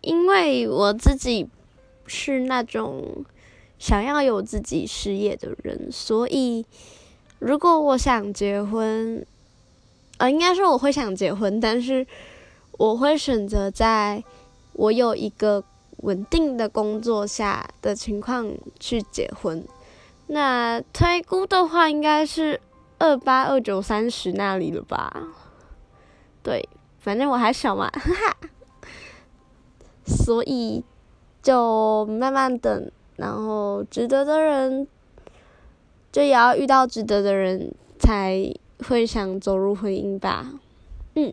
因为我自己是那种想要有自己事业的人，所以如果我想结婚，呃，应该说我会想结婚，但是我会选择在我有一个稳定的工作下的情况去结婚。那推估的话，应该是二八二九三十那里了吧？对，反正我还小嘛，哈哈。所以就慢慢等，然后值得的人，就也要遇到值得的人，才会想走入婚姻吧。嗯。